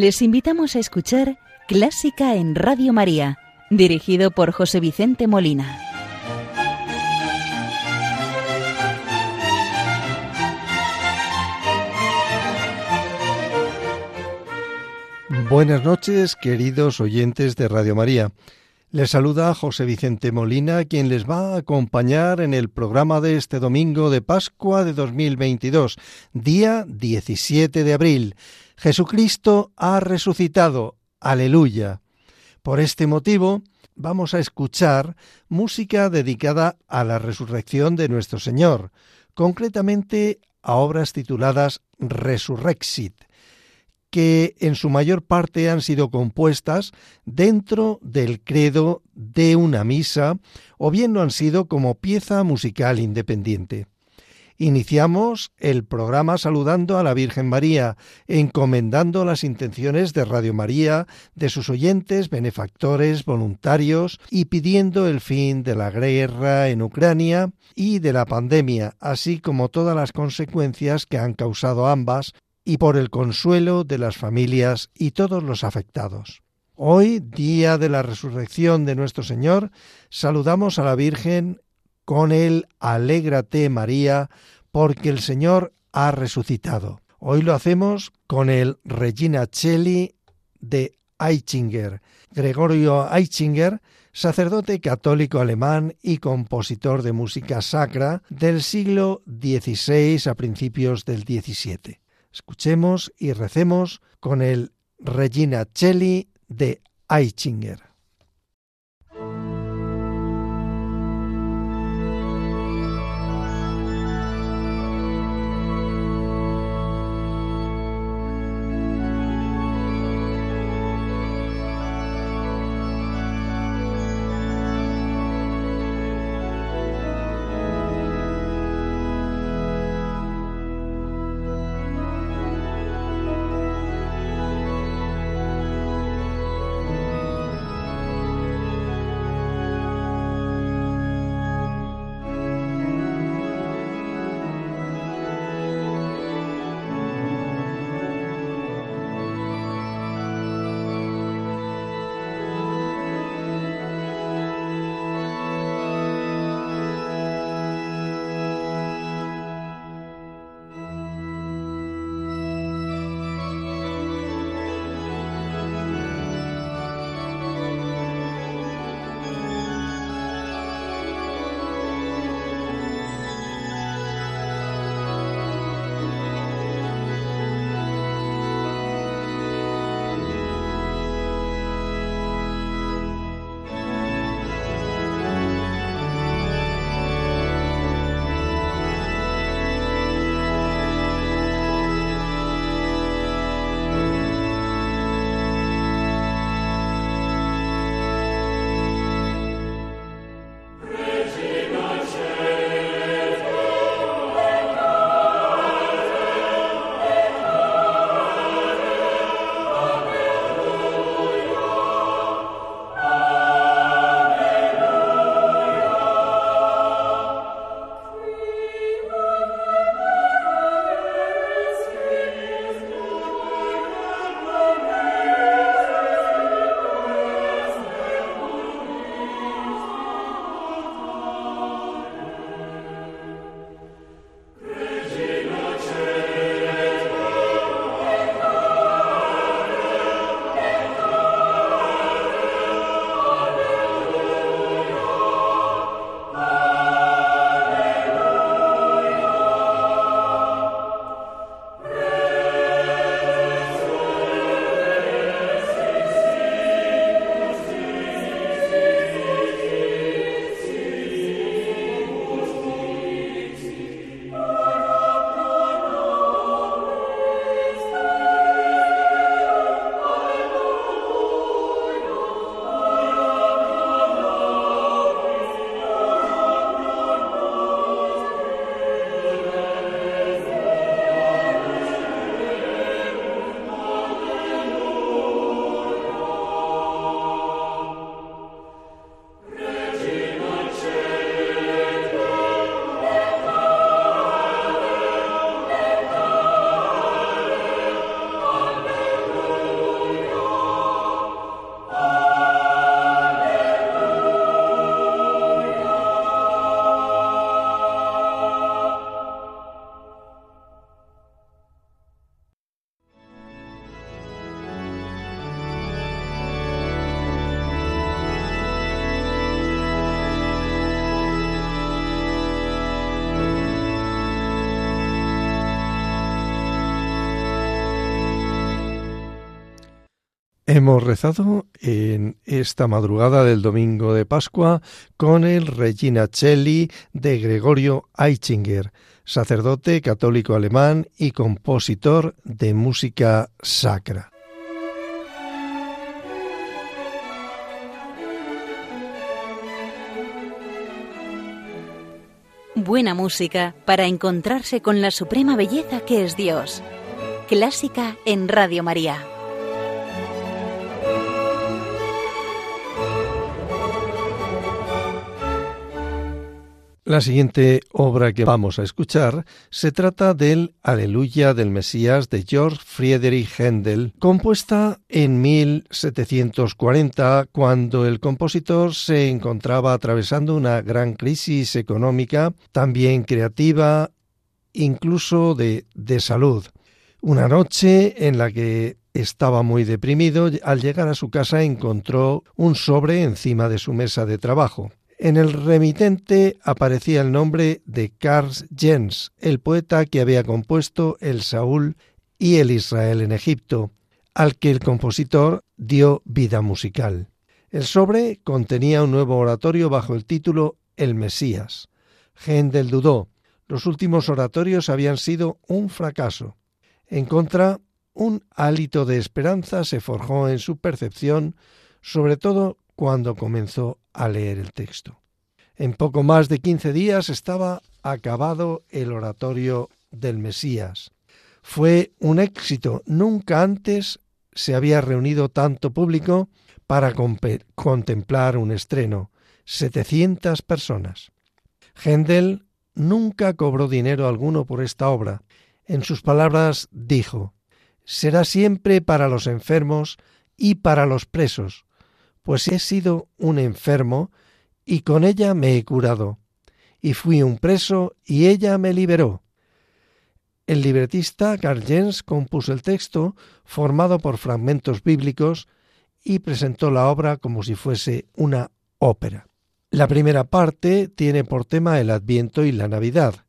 Les invitamos a escuchar Clásica en Radio María, dirigido por José Vicente Molina. Buenas noches, queridos oyentes de Radio María. Les saluda José Vicente Molina, quien les va a acompañar en el programa de este domingo de Pascua de 2022, día 17 de abril. Jesucristo ha resucitado. Aleluya. Por este motivo, vamos a escuchar música dedicada a la resurrección de nuestro Señor, concretamente a obras tituladas Resurrexit que en su mayor parte han sido compuestas dentro del credo de una misa o bien lo han sido como pieza musical independiente. Iniciamos el programa saludando a la Virgen María, encomendando las intenciones de Radio María, de sus oyentes, benefactores, voluntarios y pidiendo el fin de la guerra en Ucrania y de la pandemia, así como todas las consecuencias que han causado ambas y por el consuelo de las familias y todos los afectados. Hoy, día de la resurrección de nuestro Señor, saludamos a la Virgen con el Alégrate María, porque el Señor ha resucitado. Hoy lo hacemos con el Regina Celli de Eichinger. Gregorio Eichinger, sacerdote católico alemán y compositor de música sacra del siglo XVI a principios del XVII. Escuchemos y recemos con el Regina Celli de Eichinger. Hemos rezado en esta madrugada del domingo de Pascua con el Regina Celli de Gregorio Aichinger, sacerdote católico alemán y compositor de música sacra. Buena música para encontrarse con la suprema belleza que es Dios. Clásica en Radio María. La siguiente obra que vamos a escuchar se trata del Aleluya del Mesías de Georg Friedrich Händel, compuesta en 1740 cuando el compositor se encontraba atravesando una gran crisis económica, también creativa, incluso de, de salud. Una noche en la que estaba muy deprimido, al llegar a su casa encontró un sobre encima de su mesa de trabajo. En el remitente aparecía el nombre de Karl Jens, el poeta que había compuesto el Saúl y el Israel en Egipto, al que el compositor dio vida musical. El sobre contenía un nuevo oratorio bajo el título El Mesías. Händel dudó. Los últimos oratorios habían sido un fracaso. En contra, un hálito de esperanza se forjó en su percepción, sobre todo cuando comenzó a leer el texto. En poco más de quince días estaba acabado el oratorio del Mesías. Fue un éxito. Nunca antes se había reunido tanto público para contemplar un estreno. Setecientas personas. Händel nunca cobró dinero alguno por esta obra. En sus palabras dijo, será siempre para los enfermos y para los presos, pues he sido un enfermo y con ella me he curado, y fui un preso y ella me liberó. El libretista Carl Jens compuso el texto formado por fragmentos bíblicos y presentó la obra como si fuese una ópera. La primera parte tiene por tema el Adviento y la Navidad.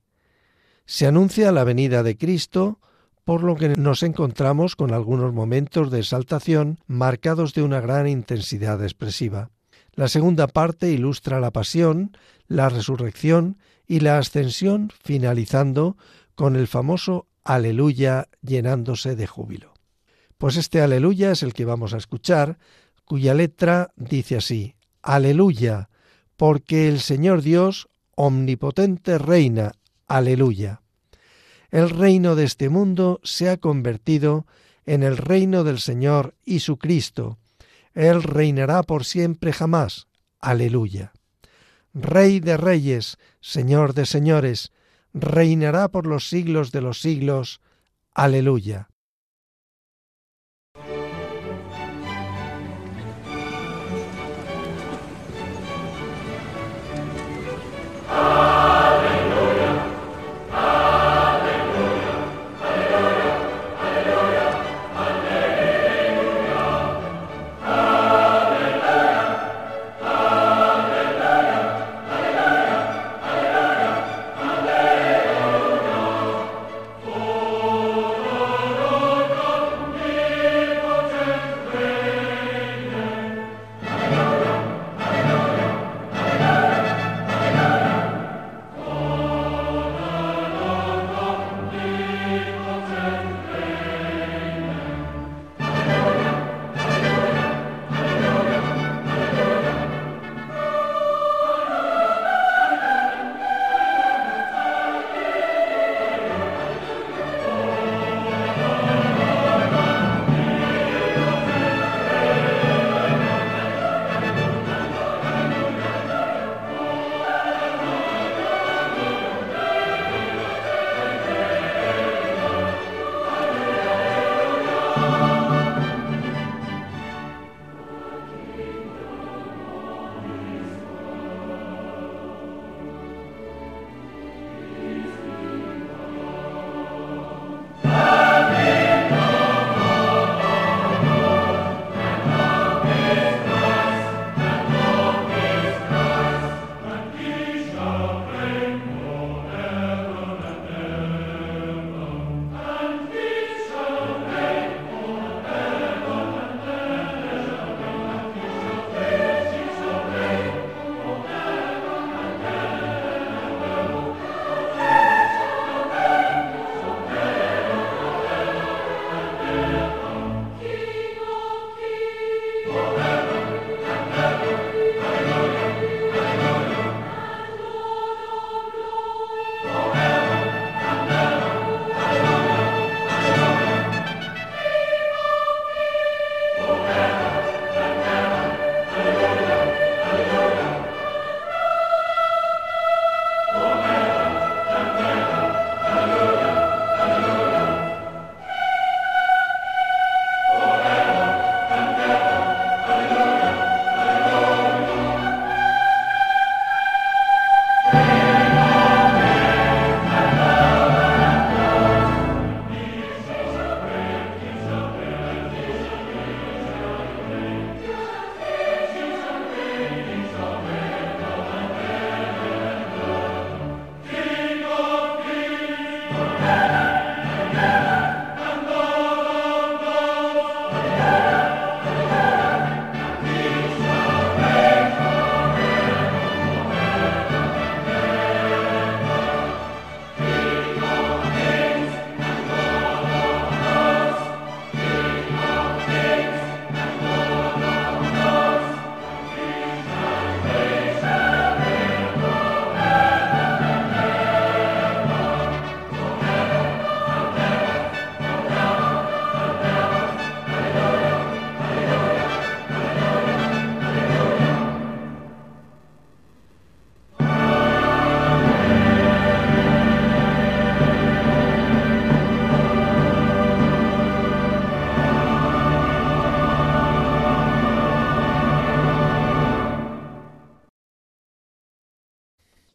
Se anuncia la venida de Cristo, por lo que nos encontramos con algunos momentos de exaltación marcados de una gran intensidad expresiva. La segunda parte ilustra la pasión, la resurrección y la ascensión, finalizando con el famoso Aleluya llenándose de júbilo. Pues este Aleluya es el que vamos a escuchar, cuya letra dice así, Aleluya, porque el Señor Dios omnipotente reina, aleluya el reino de este mundo se ha convertido en el reino del Señor y su Cristo. Él reinará por siempre jamás. Aleluya. Rey de reyes, Señor de señores, reinará por los siglos de los siglos. Aleluya.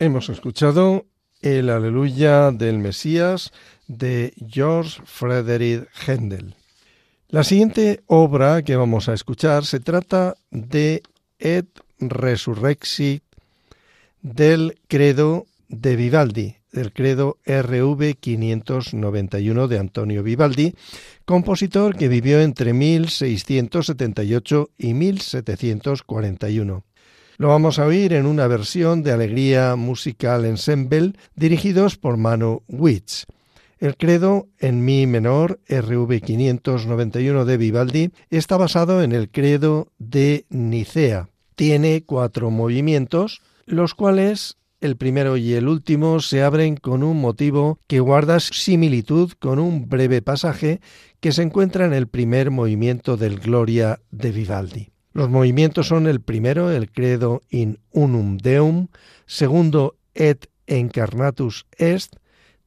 Hemos escuchado el Aleluya del Mesías de George Frederick Händel. La siguiente obra que vamos a escuchar se trata de Et Resurrexit del Credo de Vivaldi, del Credo RV 591 de Antonio Vivaldi, compositor que vivió entre 1678 y 1741. Lo vamos a oír en una versión de Alegría Musical Ensemble dirigidos por Manu Witz. El credo en mi menor RV 591 de Vivaldi está basado en el credo de Nicea. Tiene cuatro movimientos, los cuales el primero y el último se abren con un motivo que guarda similitud con un breve pasaje que se encuentra en el primer movimiento del Gloria de Vivaldi. Los movimientos son el primero, el Credo in unum Deum, segundo, Et encarnatus est,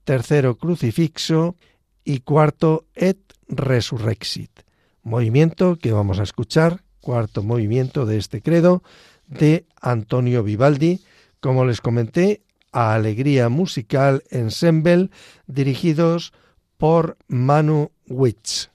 tercero, Crucifixo y cuarto, Et resurrexit. Movimiento que vamos a escuchar, cuarto movimiento de este credo de Antonio Vivaldi, como les comenté, a Alegría Musical Ensemble, dirigidos por Manu Witz.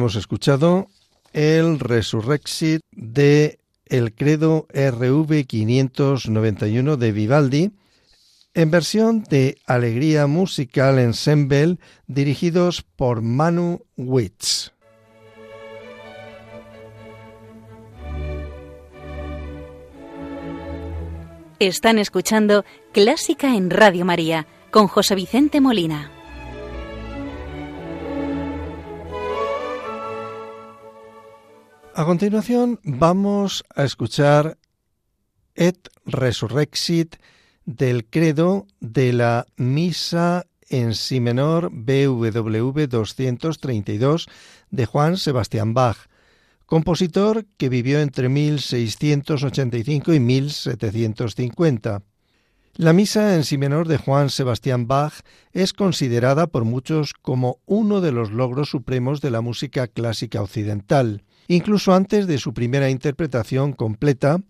Hemos escuchado el Resurrexit de el Credo RV 591 de Vivaldi, en versión de Alegría Musical Ensemble dirigidos por Manu Witz. Están escuchando Clásica en Radio María con José Vicente Molina. A continuación vamos a escuchar Et Resurrexit del credo de la Misa en Si menor BWV 232 de Juan Sebastián Bach, compositor que vivió entre 1685 y 1750. La Misa en Si menor de Juan Sebastián Bach es considerada por muchos como uno de los logros supremos de la música clásica occidental. Incluso antes de su primera interpretación completa,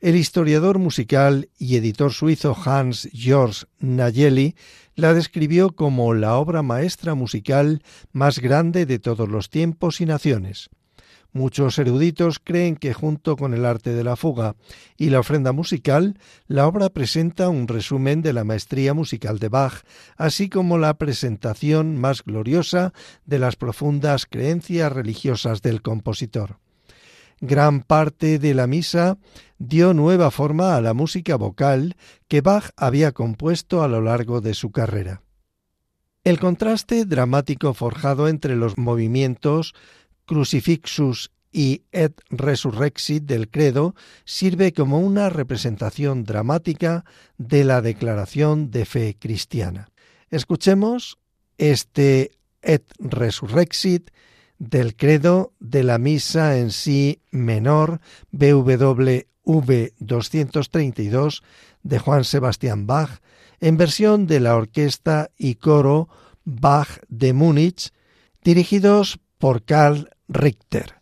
el historiador musical y editor suizo Hans Georg Nayeli la describió como la obra maestra musical más grande de todos los tiempos y naciones. Muchos eruditos creen que junto con el arte de la fuga y la ofrenda musical, la obra presenta un resumen de la maestría musical de Bach, así como la presentación más gloriosa de las profundas creencias religiosas del compositor. Gran parte de la misa dio nueva forma a la música vocal que Bach había compuesto a lo largo de su carrera. El contraste dramático forjado entre los movimientos Crucifixus y Et Resurrexit del credo sirve como una representación dramática de la declaración de fe cristiana. Escuchemos este Et Resurrexit del credo de la misa en sí menor BWV 232 de Juan Sebastián Bach en versión de la orquesta y coro Bach de Múnich dirigidos por Karl Richter.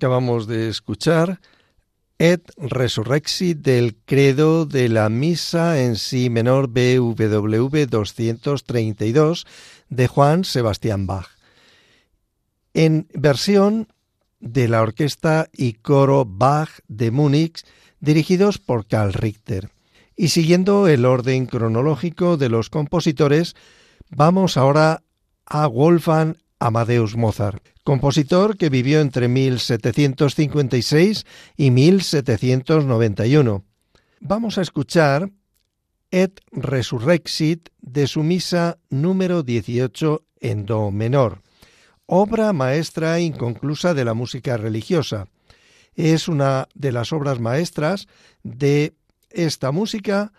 Acabamos de escuchar Et Resurrexit del credo de la misa en si menor BWV 232 de Juan Sebastián Bach. En versión de la orquesta y coro Bach de Múnich, dirigidos por Karl Richter. Y siguiendo el orden cronológico de los compositores, vamos ahora a Wolfgang Amadeus Mozart, compositor que vivió entre 1756 y 1791. Vamos a escuchar Et Resurrexit de su misa número 18 en Do menor, obra maestra inconclusa de la música religiosa. Es una de las obras maestras de esta música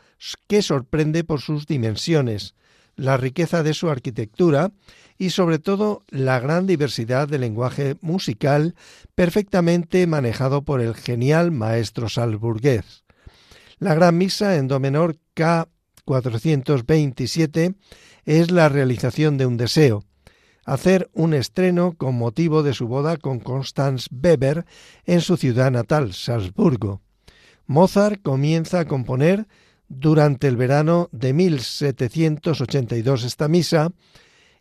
que sorprende por sus dimensiones, la riqueza de su arquitectura y sobre todo la gran diversidad del lenguaje musical perfectamente manejado por el genial maestro salburgués. La Gran Misa en Do menor K 427 es la realización de un deseo, hacer un estreno con motivo de su boda con Constance Weber en su ciudad natal, Salzburgo. Mozart comienza a componer durante el verano de 1782 esta misa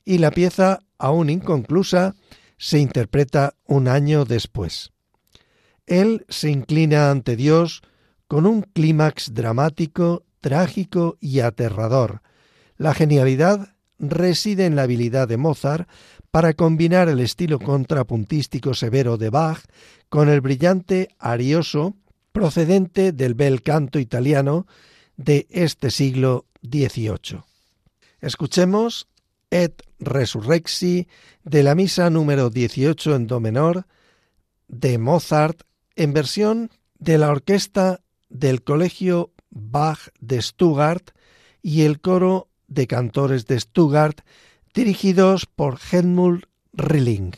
y la pieza, aún inconclusa, se interpreta un año después. Él se inclina ante Dios con un clímax dramático, trágico y aterrador. La genialidad reside en la habilidad de Mozart para combinar el estilo contrapuntístico severo de Bach con el brillante arioso procedente del bel canto italiano de este siglo XVIII. Escuchemos Et Resurrexi de la misa número 18 en Do menor de Mozart en versión de la orquesta del Colegio Bach de Stuttgart y el coro de cantores de Stuttgart dirigidos por Helmut Rilling.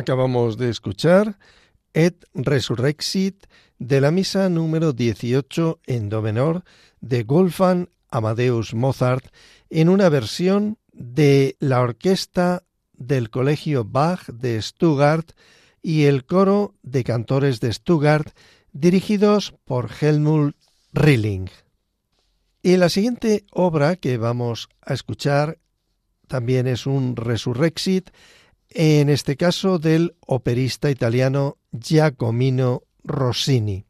Acabamos de escuchar Et Resurrexit de la misa número 18 en do menor de Wolfgang Amadeus Mozart en una versión de la orquesta del Colegio Bach de Stuttgart y el coro de cantores de Stuttgart dirigidos por Helmut Rilling. Y la siguiente obra que vamos a escuchar también es un resurrexit, en este caso del operista italiano Giacomino Rossini,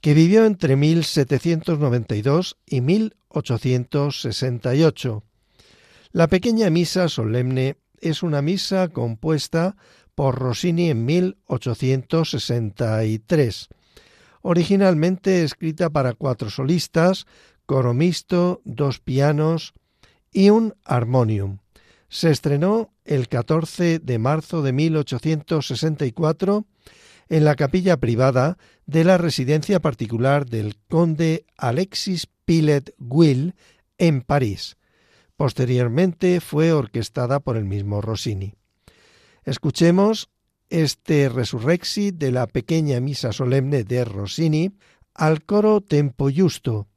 que vivió entre 1792 y 1868. La pequeña misa solemne es una misa compuesta por Rossini en 1863, originalmente escrita para cuatro solistas, coro mixto, dos pianos y un armonium. Se estrenó el 14 de marzo de 1864 en la capilla privada de la residencia particular del conde Alexis Pilet Will en París. Posteriormente fue orquestada por el mismo Rossini. Escuchemos este resurrexi de la pequeña misa solemne de Rossini al coro Tempo Justo,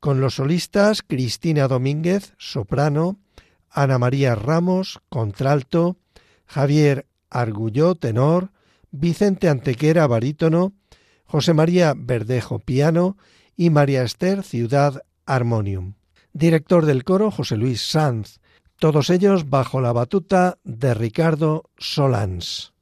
con los solistas Cristina Domínguez, soprano, Ana María Ramos, contralto, Javier Argulló, tenor, Vicente Antequera, barítono, José María Verdejo, piano y María Esther Ciudad, armonium. Director del coro, José Luis Sanz, todos ellos bajo la batuta de Ricardo Solans.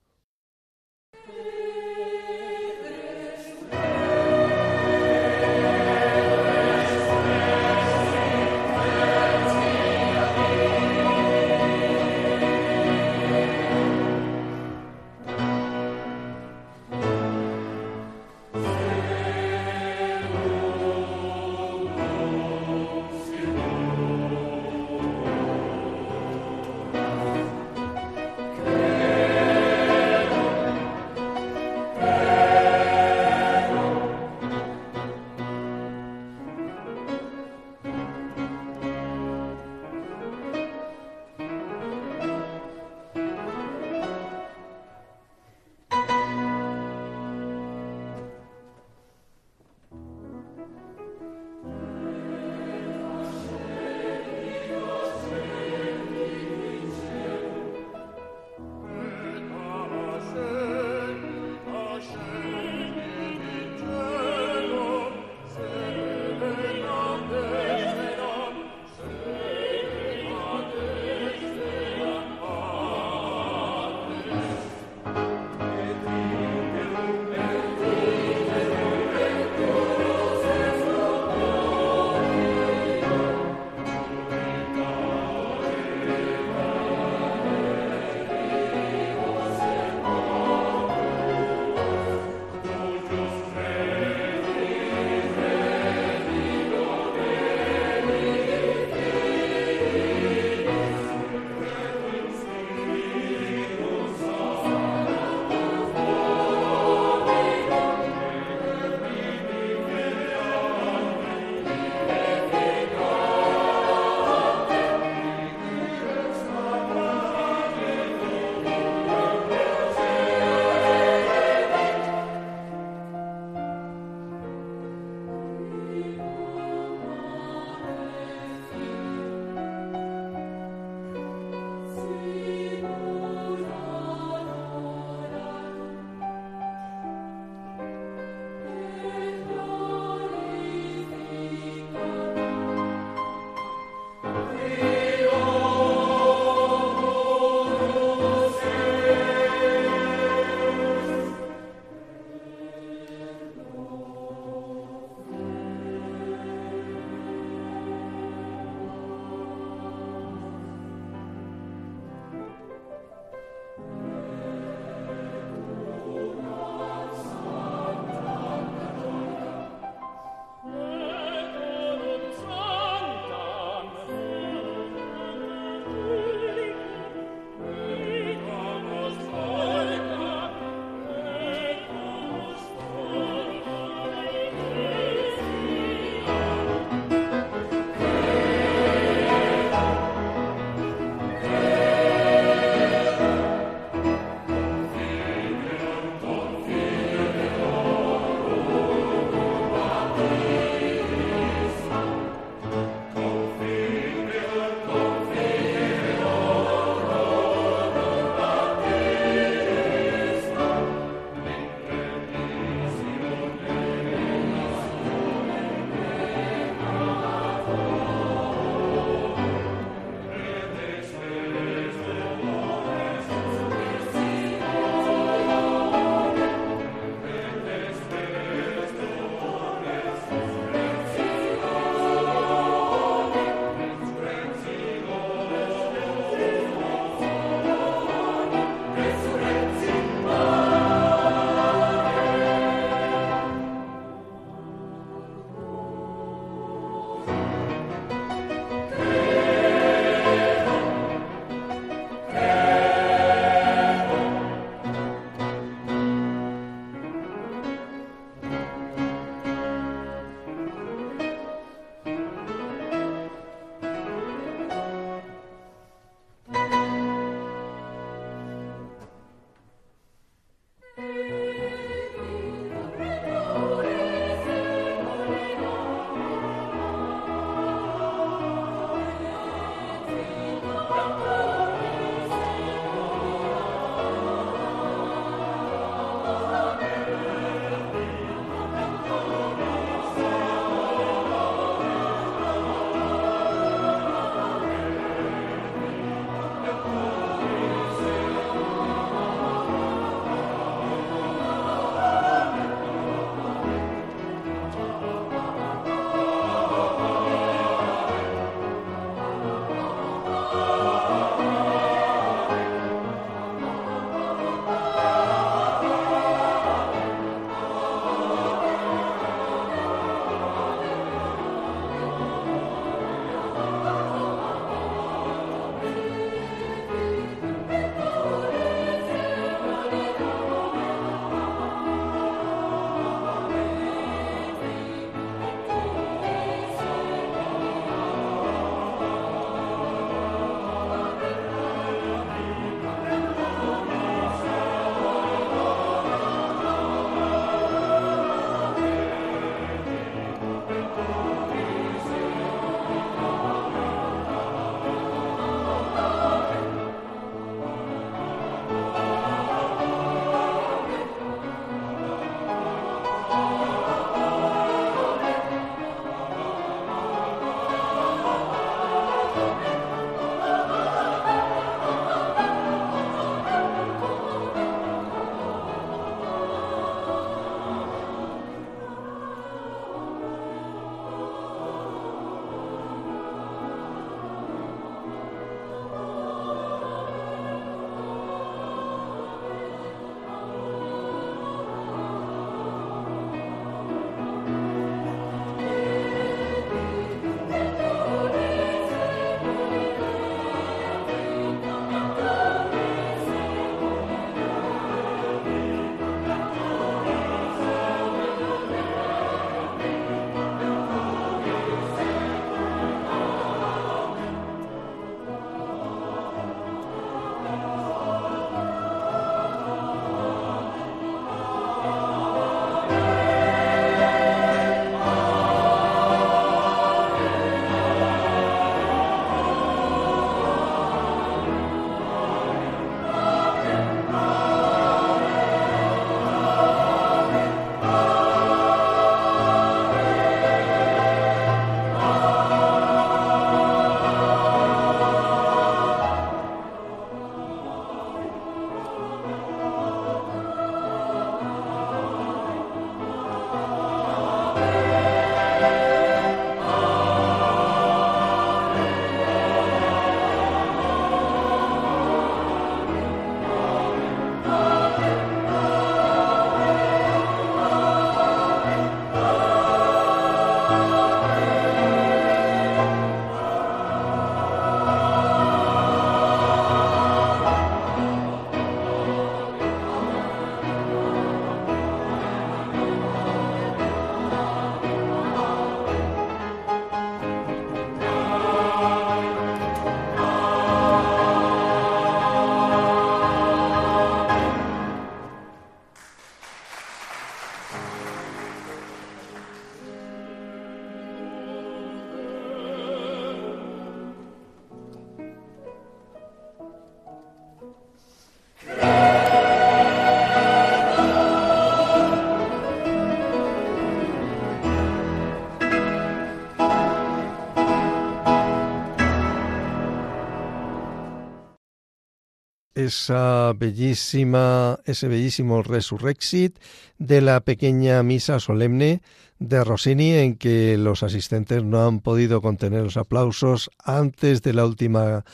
Esa bellísima, ese bellísimo Resurrexit de la pequeña misa solemne de Rossini en que los asistentes no han podido contener los aplausos antes de la última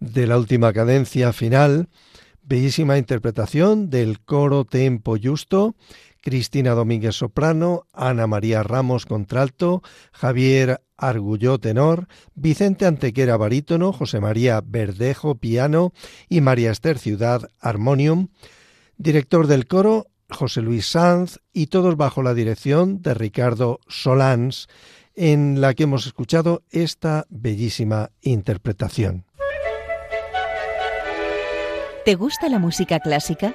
de la última cadencia final. Bellísima interpretación del coro Tempo Justo, Cristina Domínguez soprano, Ana María Ramos contralto, Javier Argulló tenor, Vicente Antequera barítono, José María Verdejo piano y María Esther Ciudad armonium. Director del coro José Luis Sanz y todos bajo la dirección de Ricardo Solans, en la que hemos escuchado esta bellísima interpretación. ¿Te gusta la música clásica?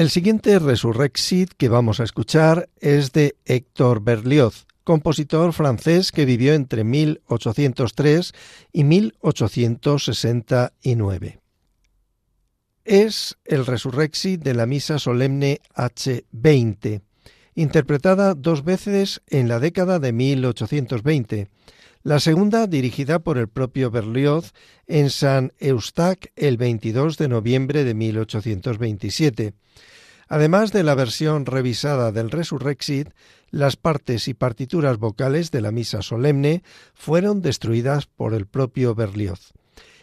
El siguiente Resurrexit que vamos a escuchar es de Héctor Berlioz, compositor francés que vivió entre 1803 y 1869. Es el Resurrexit de la Misa Solemne H20, interpretada dos veces en la década de 1820. La segunda dirigida por el propio Berlioz en San Eustaque el 22 de noviembre de 1827 Además de la versión revisada del Resurrexit, las partes y partituras vocales de la misa solemne fueron destruidas por el propio Berlioz.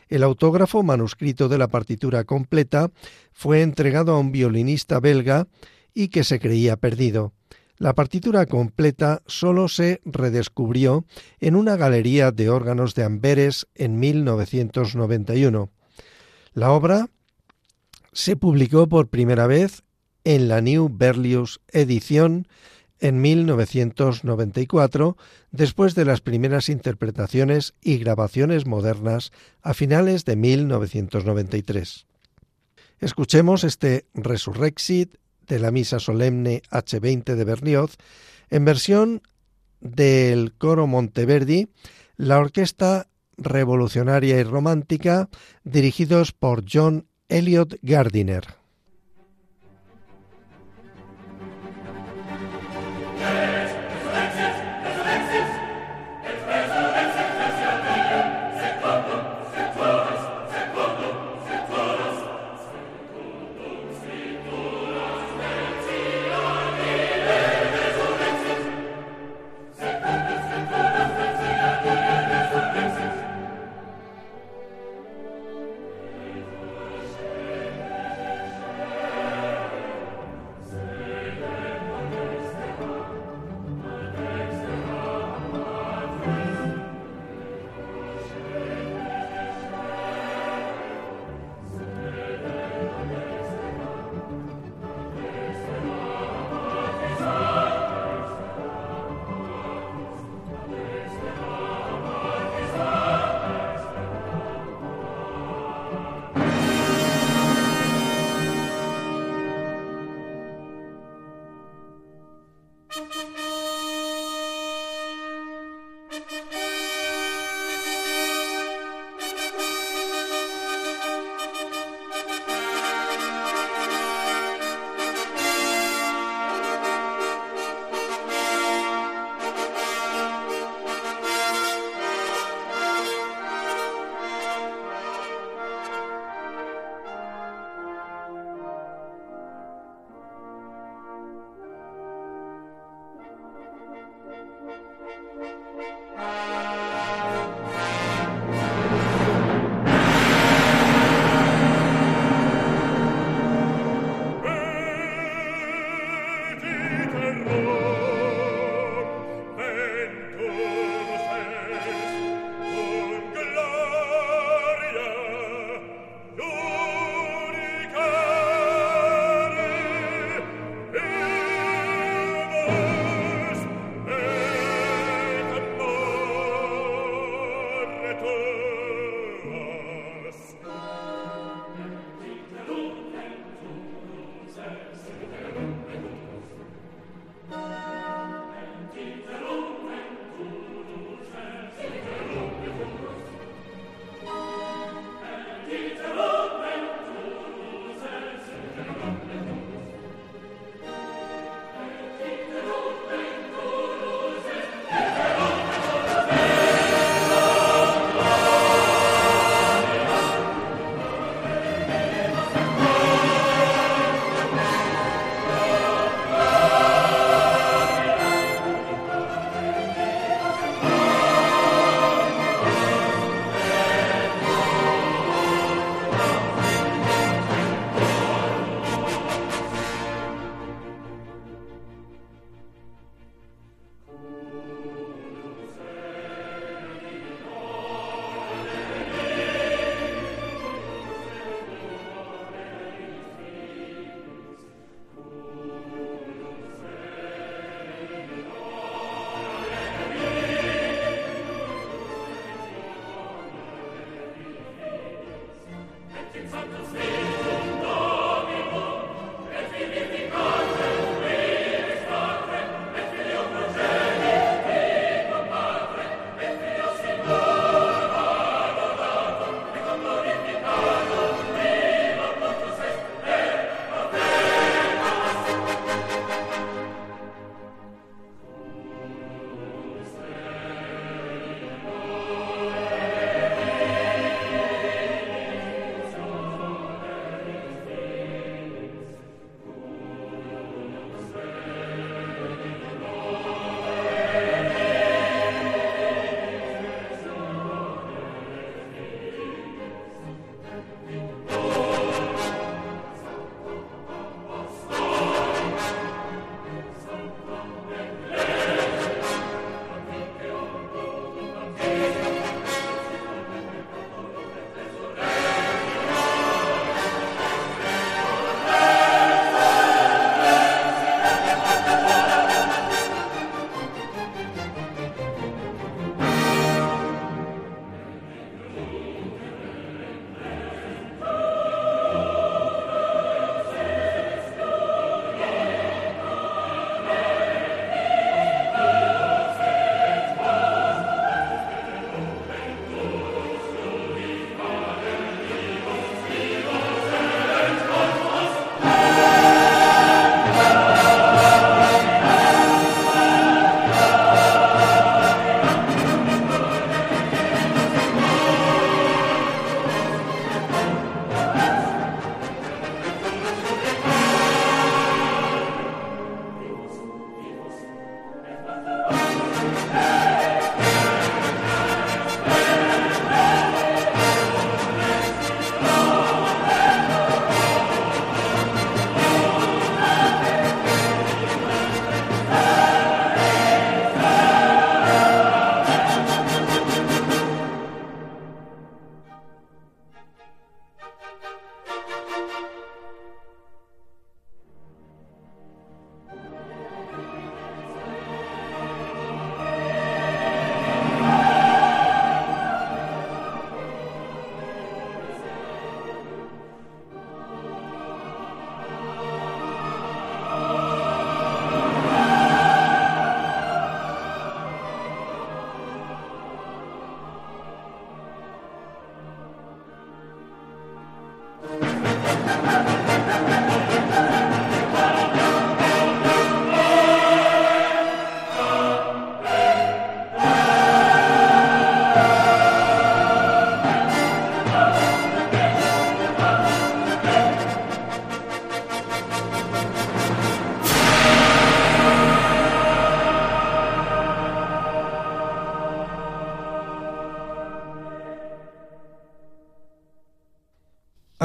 El autógrafo manuscrito de la partitura completa fue entregado a un violinista belga y que se creía perdido. La partitura completa solo se redescubrió en una galería de órganos de Amberes en 1991. La obra se publicó por primera vez en la New Berlioz edición en 1994, después de las primeras interpretaciones y grabaciones modernas a finales de 1993. Escuchemos este Resurrexit de la Misa Solemne H20 de Berlioz en versión del coro Monteverdi, la orquesta revolucionaria y romántica dirigidos por John Elliot Gardiner.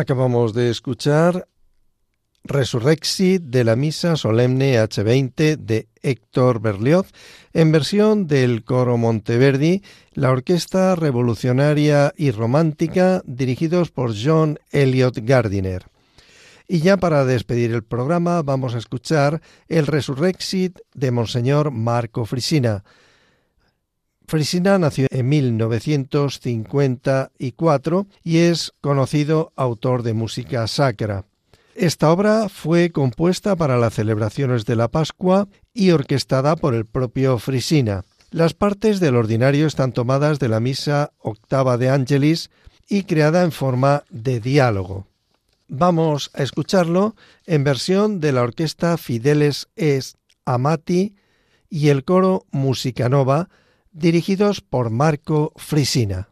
Acabamos de escuchar Resurrexit de la Misa Solemne H20 de Héctor Berlioz en versión del coro Monteverdi, la Orquesta Revolucionaria y Romántica dirigidos por John Elliot Gardiner. Y ya para despedir el programa vamos a escuchar el Resurrexit de Monseñor Marco Frisina. Frisina nació en 1954 y es conocido autor de música sacra. Esta obra fue compuesta para las celebraciones de la Pascua y orquestada por el propio Frisina. Las partes del ordinario están tomadas de la misa octava de Angelis y creada en forma de diálogo. Vamos a escucharlo en versión de la orquesta Fideles Es Amati y el coro Musicanova, dirigidos por Marco Frisina.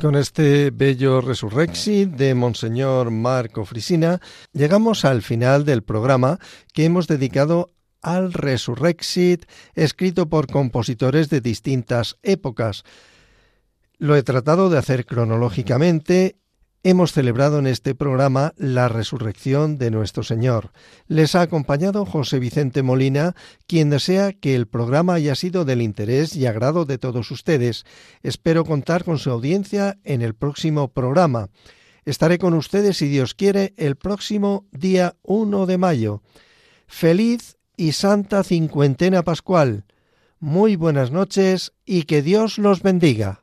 Con este bello Resurrexit de Monseñor Marco Frisina, llegamos al final del programa que hemos dedicado al Resurrexit, escrito por compositores de distintas épocas. Lo he tratado de hacer cronológicamente Hemos celebrado en este programa la resurrección de nuestro Señor. Les ha acompañado José Vicente Molina, quien desea que el programa haya sido del interés y agrado de todos ustedes. Espero contar con su audiencia en el próximo programa. Estaré con ustedes, si Dios quiere, el próximo día 1 de mayo. Feliz y santa cincuentena pascual. Muy buenas noches y que Dios los bendiga.